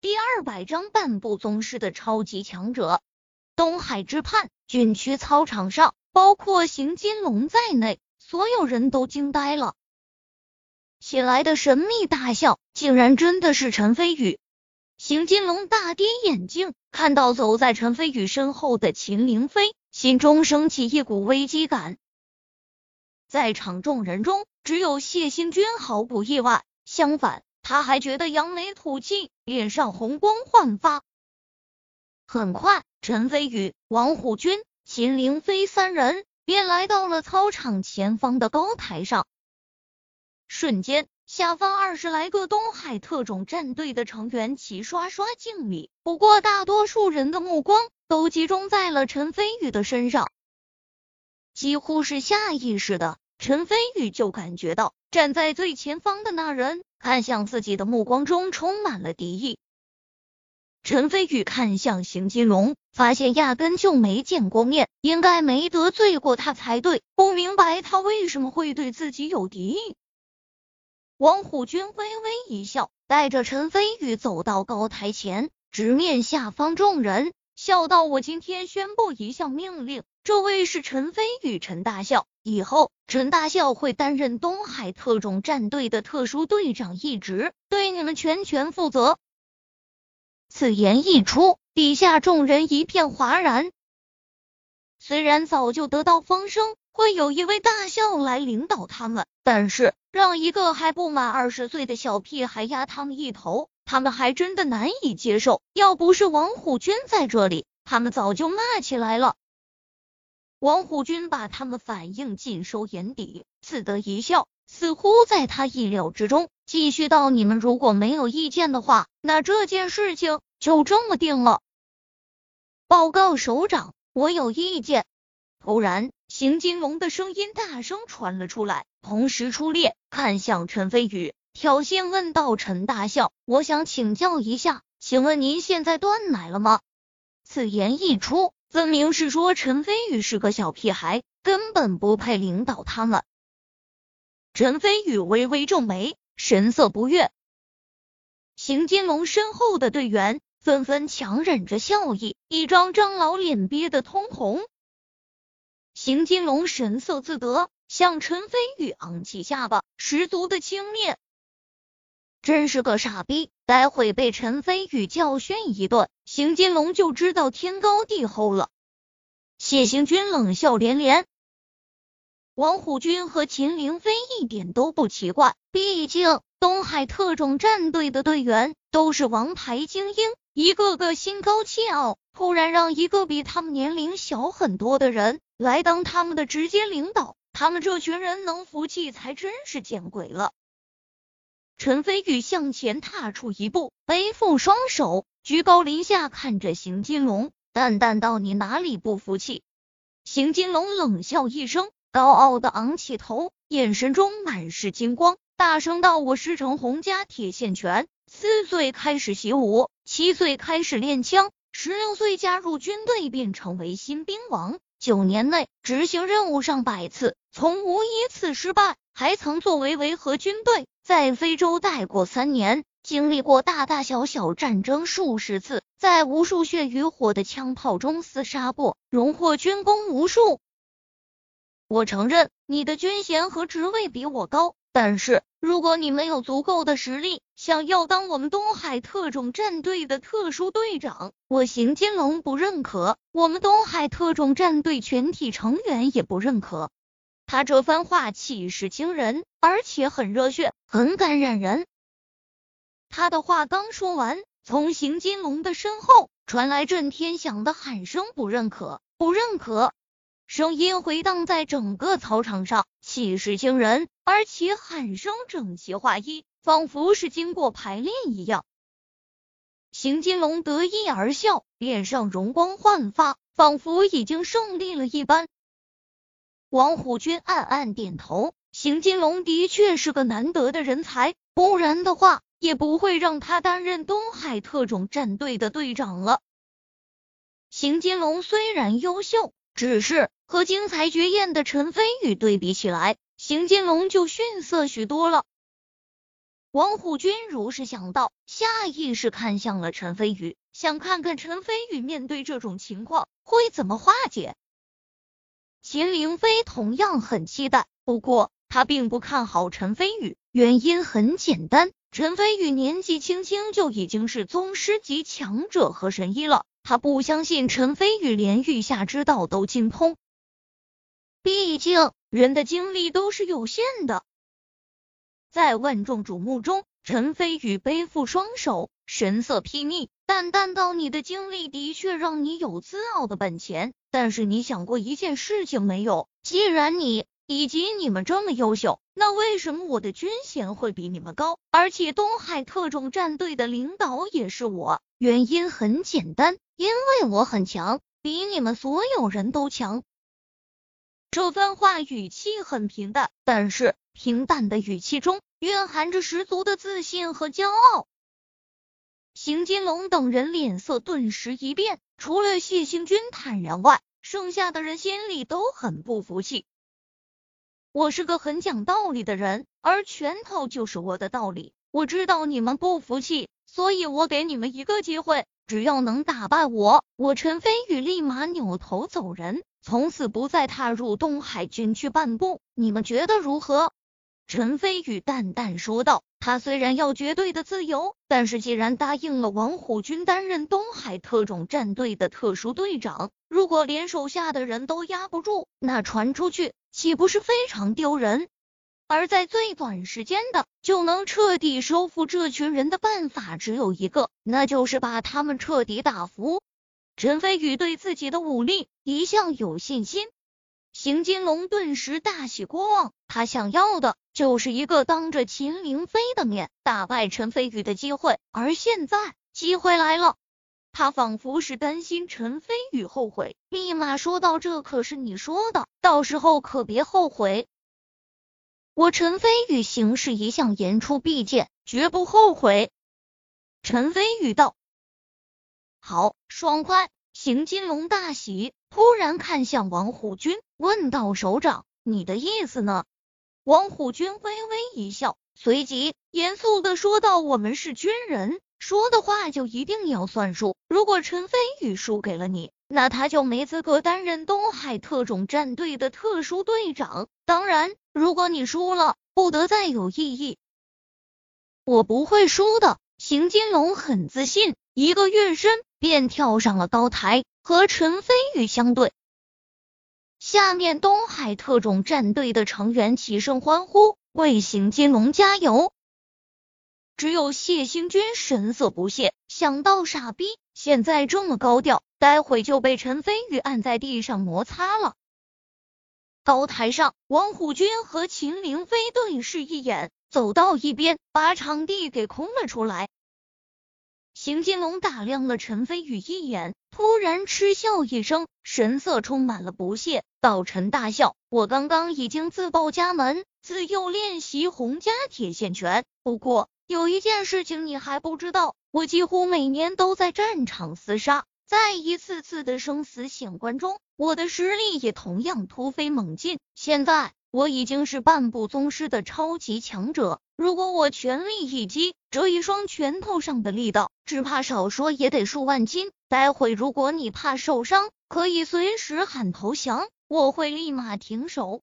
第二百章半步宗师的超级强者。东海之畔军区操场上，包括邢金龙在内，所有人都惊呆了。袭来的神秘大笑，竟然真的是陈飞宇。邢金龙大跌眼镜，看到走在陈飞宇身后的秦凌飞，心中升起一股危机感。在场众人中，只有谢兴军毫不意外，相反。他还觉得扬眉吐气，脸上红光焕发。很快，陈飞宇、王虎军、秦凌飞三人便来到了操场前方的高台上。瞬间，下方二十来个东海特种战队的成员齐刷刷敬礼。不过，大多数人的目光都集中在了陈飞宇的身上，几乎是下意识的，陈飞宇就感觉到站在最前方的那人。看向自己的目光中充满了敌意。陈飞宇看向邢金龙，发现压根就没见过面，应该没得罪过他才对，不明白他为什么会对自己有敌意。王虎军微微一笑，带着陈飞宇走到高台前，直面下方众人，笑道：“我今天宣布一项命令。”这位是陈飞宇，陈大校。以后，陈大校会担任东海特种战队的特殊队长一职，对你们全权负责。此言一出，底下众人一片哗然。虽然早就得到风声，会有一位大校来领导他们，但是让一个还不满二十岁的小屁孩压他们一头，他们还真的难以接受。要不是王虎军在这里，他们早就骂起来了。王虎军把他们反应尽收眼底，自得一笑，似乎在他意料之中，继续道：“你们如果没有意见的话，那这件事情就这么定了。”报告首长，我有意见。突然，邢金龙的声音大声传了出来，同时出列，看向陈飞宇，挑衅问道：“陈大校，我想请教一下，请问您现在断奶了吗？”此言一出。分明是说陈飞宇是个小屁孩，根本不配领导他们。陈飞宇微微皱眉，神色不悦。邢金龙身后的队员纷纷强忍着笑意，一张张老脸憋得通红。邢金龙神色自得，向陈飞宇昂起下巴，十足的轻蔑。真是个傻逼！待会被陈飞宇教训一顿，邢金龙就知道天高地厚了。谢行军冷笑连连，王虎军和秦凌飞一点都不奇怪，毕竟东海特种战队的队员都是王牌精英，一个个心高气傲，突然让一个比他们年龄小很多的人来当他们的直接领导，他们这群人能服气才真是见鬼了。陈飞宇向前踏出一步，背负双手，居高临下看着邢金龙，淡淡道：“你哪里不服气？”邢金龙冷笑一声，高傲的昂起头，眼神中满是金光，大声道：“我师承洪家铁线拳，四岁开始习武，七岁开始练枪，十六岁加入军队，便成为新兵王。九年内执行任务上百次，从无一次失败。”还曾作为维和军队在非洲待过三年，经历过大大小小战争数十次，在无数血与火的枪炮中厮杀过，荣获军功无数。我承认你的军衔和职位比我高，但是如果你没有足够的实力，想要当我们东海特种战队的特殊队长，我邢金龙不认可，我们东海特种战队全体成员也不认可。他这番话气势惊人，而且很热血，很感染人。他的话刚说完，从邢金龙的身后传来震天响的喊声：“不认可，不认可！”声音回荡在整个操场上，气势惊人，而且喊声整齐划一，仿佛是经过排练一样。邢金龙得意而笑，脸上容光焕发，仿佛已经胜利了一般。王虎军暗暗点头，邢金龙的确是个难得的人才，不然的话也不会让他担任东海特种战队的队长了。邢金龙虽然优秀，只是和精彩绝艳的陈飞宇对比起来，邢金龙就逊色许多了。王虎军如是想到，下意识看向了陈飞宇，想看看陈飞宇面对这种情况会怎么化解。秦凌飞同样很期待，不过他并不看好陈飞宇，原因很简单，陈飞宇年纪轻轻就已经是宗师级强者和神医了，他不相信陈飞宇连御下之道都精通。毕竟人的精力都是有限的。在万众瞩目中，陈飞宇背负双手，神色睥睨，淡淡道：“你的经历的确让你有自傲的本钱，但是你想过一件事情没有？既然你以及你们这么优秀，那为什么我的军衔会比你们高？而且东海特种战队的领导也是我，原因很简单，因为我很强，比你们所有人都强。”这番话语气很平淡，但是。平淡的语气中蕴含着十足的自信和骄傲。邢金龙等人脸色顿时一变，除了谢星君坦然外，剩下的人心里都很不服气。我是个很讲道理的人，而拳头就是我的道理。我知道你们不服气，所以我给你们一个机会，只要能打败我，我陈飞宇立马扭头走人，从此不再踏入东海军区半步。你们觉得如何？陈飞宇淡淡说道：“他虽然要绝对的自由，但是既然答应了王虎军担任东海特种战队的特殊队长，如果连手下的人都压不住，那传出去岂不是非常丢人？而在最短时间的就能彻底收复这群人的办法只有一个，那就是把他们彻底打服。”陈飞宇对自己的武力一向有信心。邢金龙顿时大喜过望，他想要的就是一个当着秦凌飞的面打败陈飞宇的机会，而现在机会来了。他仿佛是担心陈飞宇后悔，立马说道：“这可是你说的，到时候可别后悔。我陈飞宇行事一向言出必践，绝不后悔。”陈飞宇道：“好，爽快。”邢金龙大喜，突然看向王虎军，问道：“首长，你的意思呢？”王虎军微微一笑，随即严肃的说道：“我们是军人，说的话就一定要算数。如果陈飞宇输给了你，那他就没资格担任东海特种战队的特殊队长。当然，如果你输了，不得再有异议。我不会输的。”邢金龙很自信，一个跃身便跳上了高台，和陈飞宇相对。下面东海特种战队的成员齐声欢呼，为邢金龙加油。只有谢星君神色不屑，想到傻逼，现在这么高调，待会就被陈飞宇按在地上摩擦了。高台上，王虎军和秦凌飞对视一眼。走到一边，把场地给空了出来。邢金龙打量了陈飞宇一眼，突然嗤笑一声，神色充满了不屑，道：“陈大笑，我刚刚已经自报家门，自幼练习洪家铁线拳。不过有一件事情你还不知道，我几乎每年都在战场厮杀，在一次次的生死险关中，我的实力也同样突飞猛进。现在。”我已经是半步宗师的超级强者，如果我全力一击，这一双拳头上的力道，只怕少说也得数万斤。待会如果你怕受伤，可以随时喊投降，我会立马停手。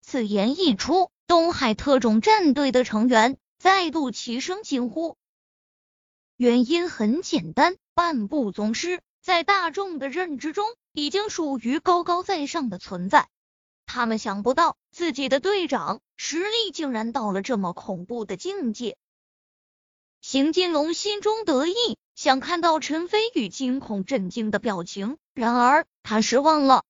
此言一出，东海特种战队的成员再度齐声惊呼。原因很简单，半步宗师在大众的认知中已经属于高高在上的存在。他们想不到自己的队长实力竟然到了这么恐怖的境界。邢金龙心中得意，想看到陈飞宇惊恐震惊的表情，然而他失望了。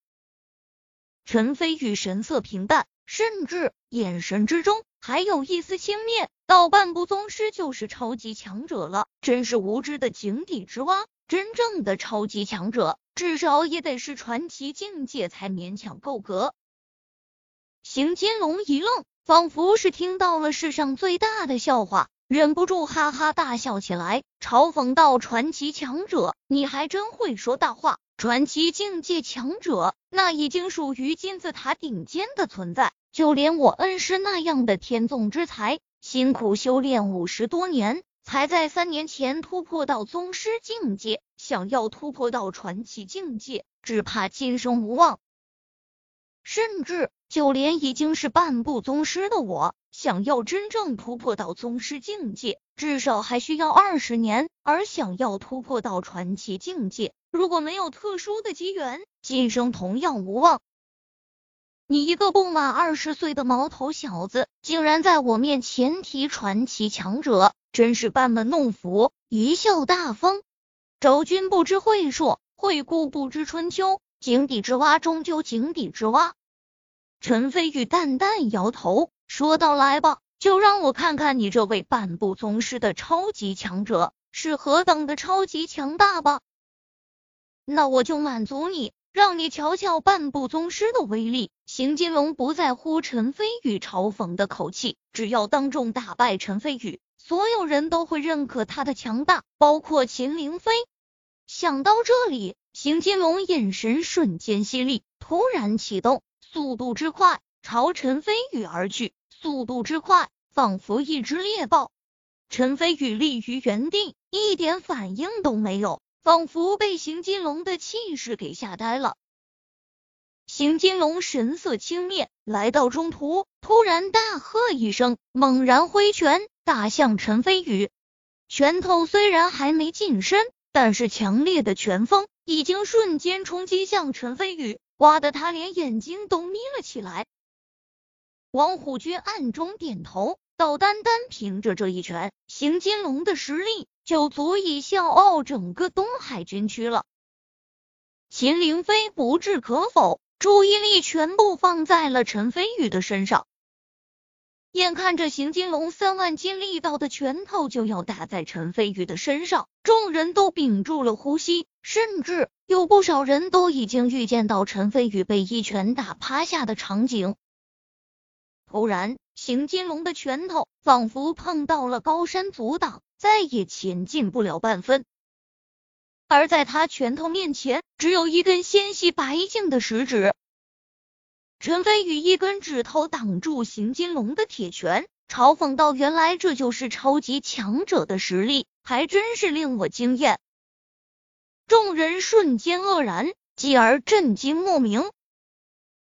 陈飞宇神色平淡，甚至眼神之中还有一丝轻蔑，到半步宗师就是超级强者了，真是无知的井底之蛙。真正的超级强者，至少也得是传奇境界才勉强够格。邢金龙一愣，仿佛是听到了世上最大的笑话，忍不住哈哈大笑起来，嘲讽道：“传奇强者，你还真会说大话！传奇境界强者，那已经属于金字塔顶尖的存在，就连我恩师那样的天纵之才，辛苦修炼五十多年，才在三年前突破到宗师境界。想要突破到传奇境界，只怕今生无望。甚至就连已经是半步宗师的我，想要真正突破到宗师境界，至少还需要二十年。而想要突破到传奇境界，如果没有特殊的机缘，今生同样无望。你一个不满二十岁的毛头小子，竟然在我面前提传奇强者，真是班门弄斧，贻笑大方。昭君不知晦朔，惠顾不知春秋。井底之蛙终究井底之蛙。陈飞宇淡淡摇头，说道：“来吧，就让我看看你这位半步宗师的超级强者是何等的超级强大吧。那我就满足你，让你瞧瞧半步宗师的威力。”邢金龙不在乎陈飞宇嘲讽的口气，只要当众打败陈飞宇，所有人都会认可他的强大，包括秦凌飞。想到这里，邢金龙眼神瞬间犀利，突然启动，速度之快，朝陈飞宇而去。速度之快，仿佛一只猎豹。陈飞宇立于原地，一点反应都没有，仿佛被邢金龙的气势给吓呆了。邢金龙神色轻蔑，来到中途，突然大喝一声，猛然挥拳打向陈飞宇。拳头虽然还没近身。但是强烈的拳风已经瞬间冲击向陈飞宇，刮得他连眼睛都眯了起来。王虎军暗中点头，道：“单单凭着这一拳，邢金龙的实力就足以笑傲整个东海军区了。”秦凌飞不置可否，注意力全部放在了陈飞宇的身上。眼看着邢金龙三万斤力道的拳头就要打在陈飞宇的身上，众人都屏住了呼吸，甚至有不少人都已经预见到陈飞宇被一拳打趴下的场景。突然，邢金龙的拳头仿佛碰到了高山阻挡，再也前进不了半分。而在他拳头面前，只有一根纤细白净的食指。陈飞宇一根指头挡住邢金龙的铁拳，嘲讽道：“原来这就是超级强者的实力，还真是令我惊艳。”众人瞬间愕然，继而震惊莫名。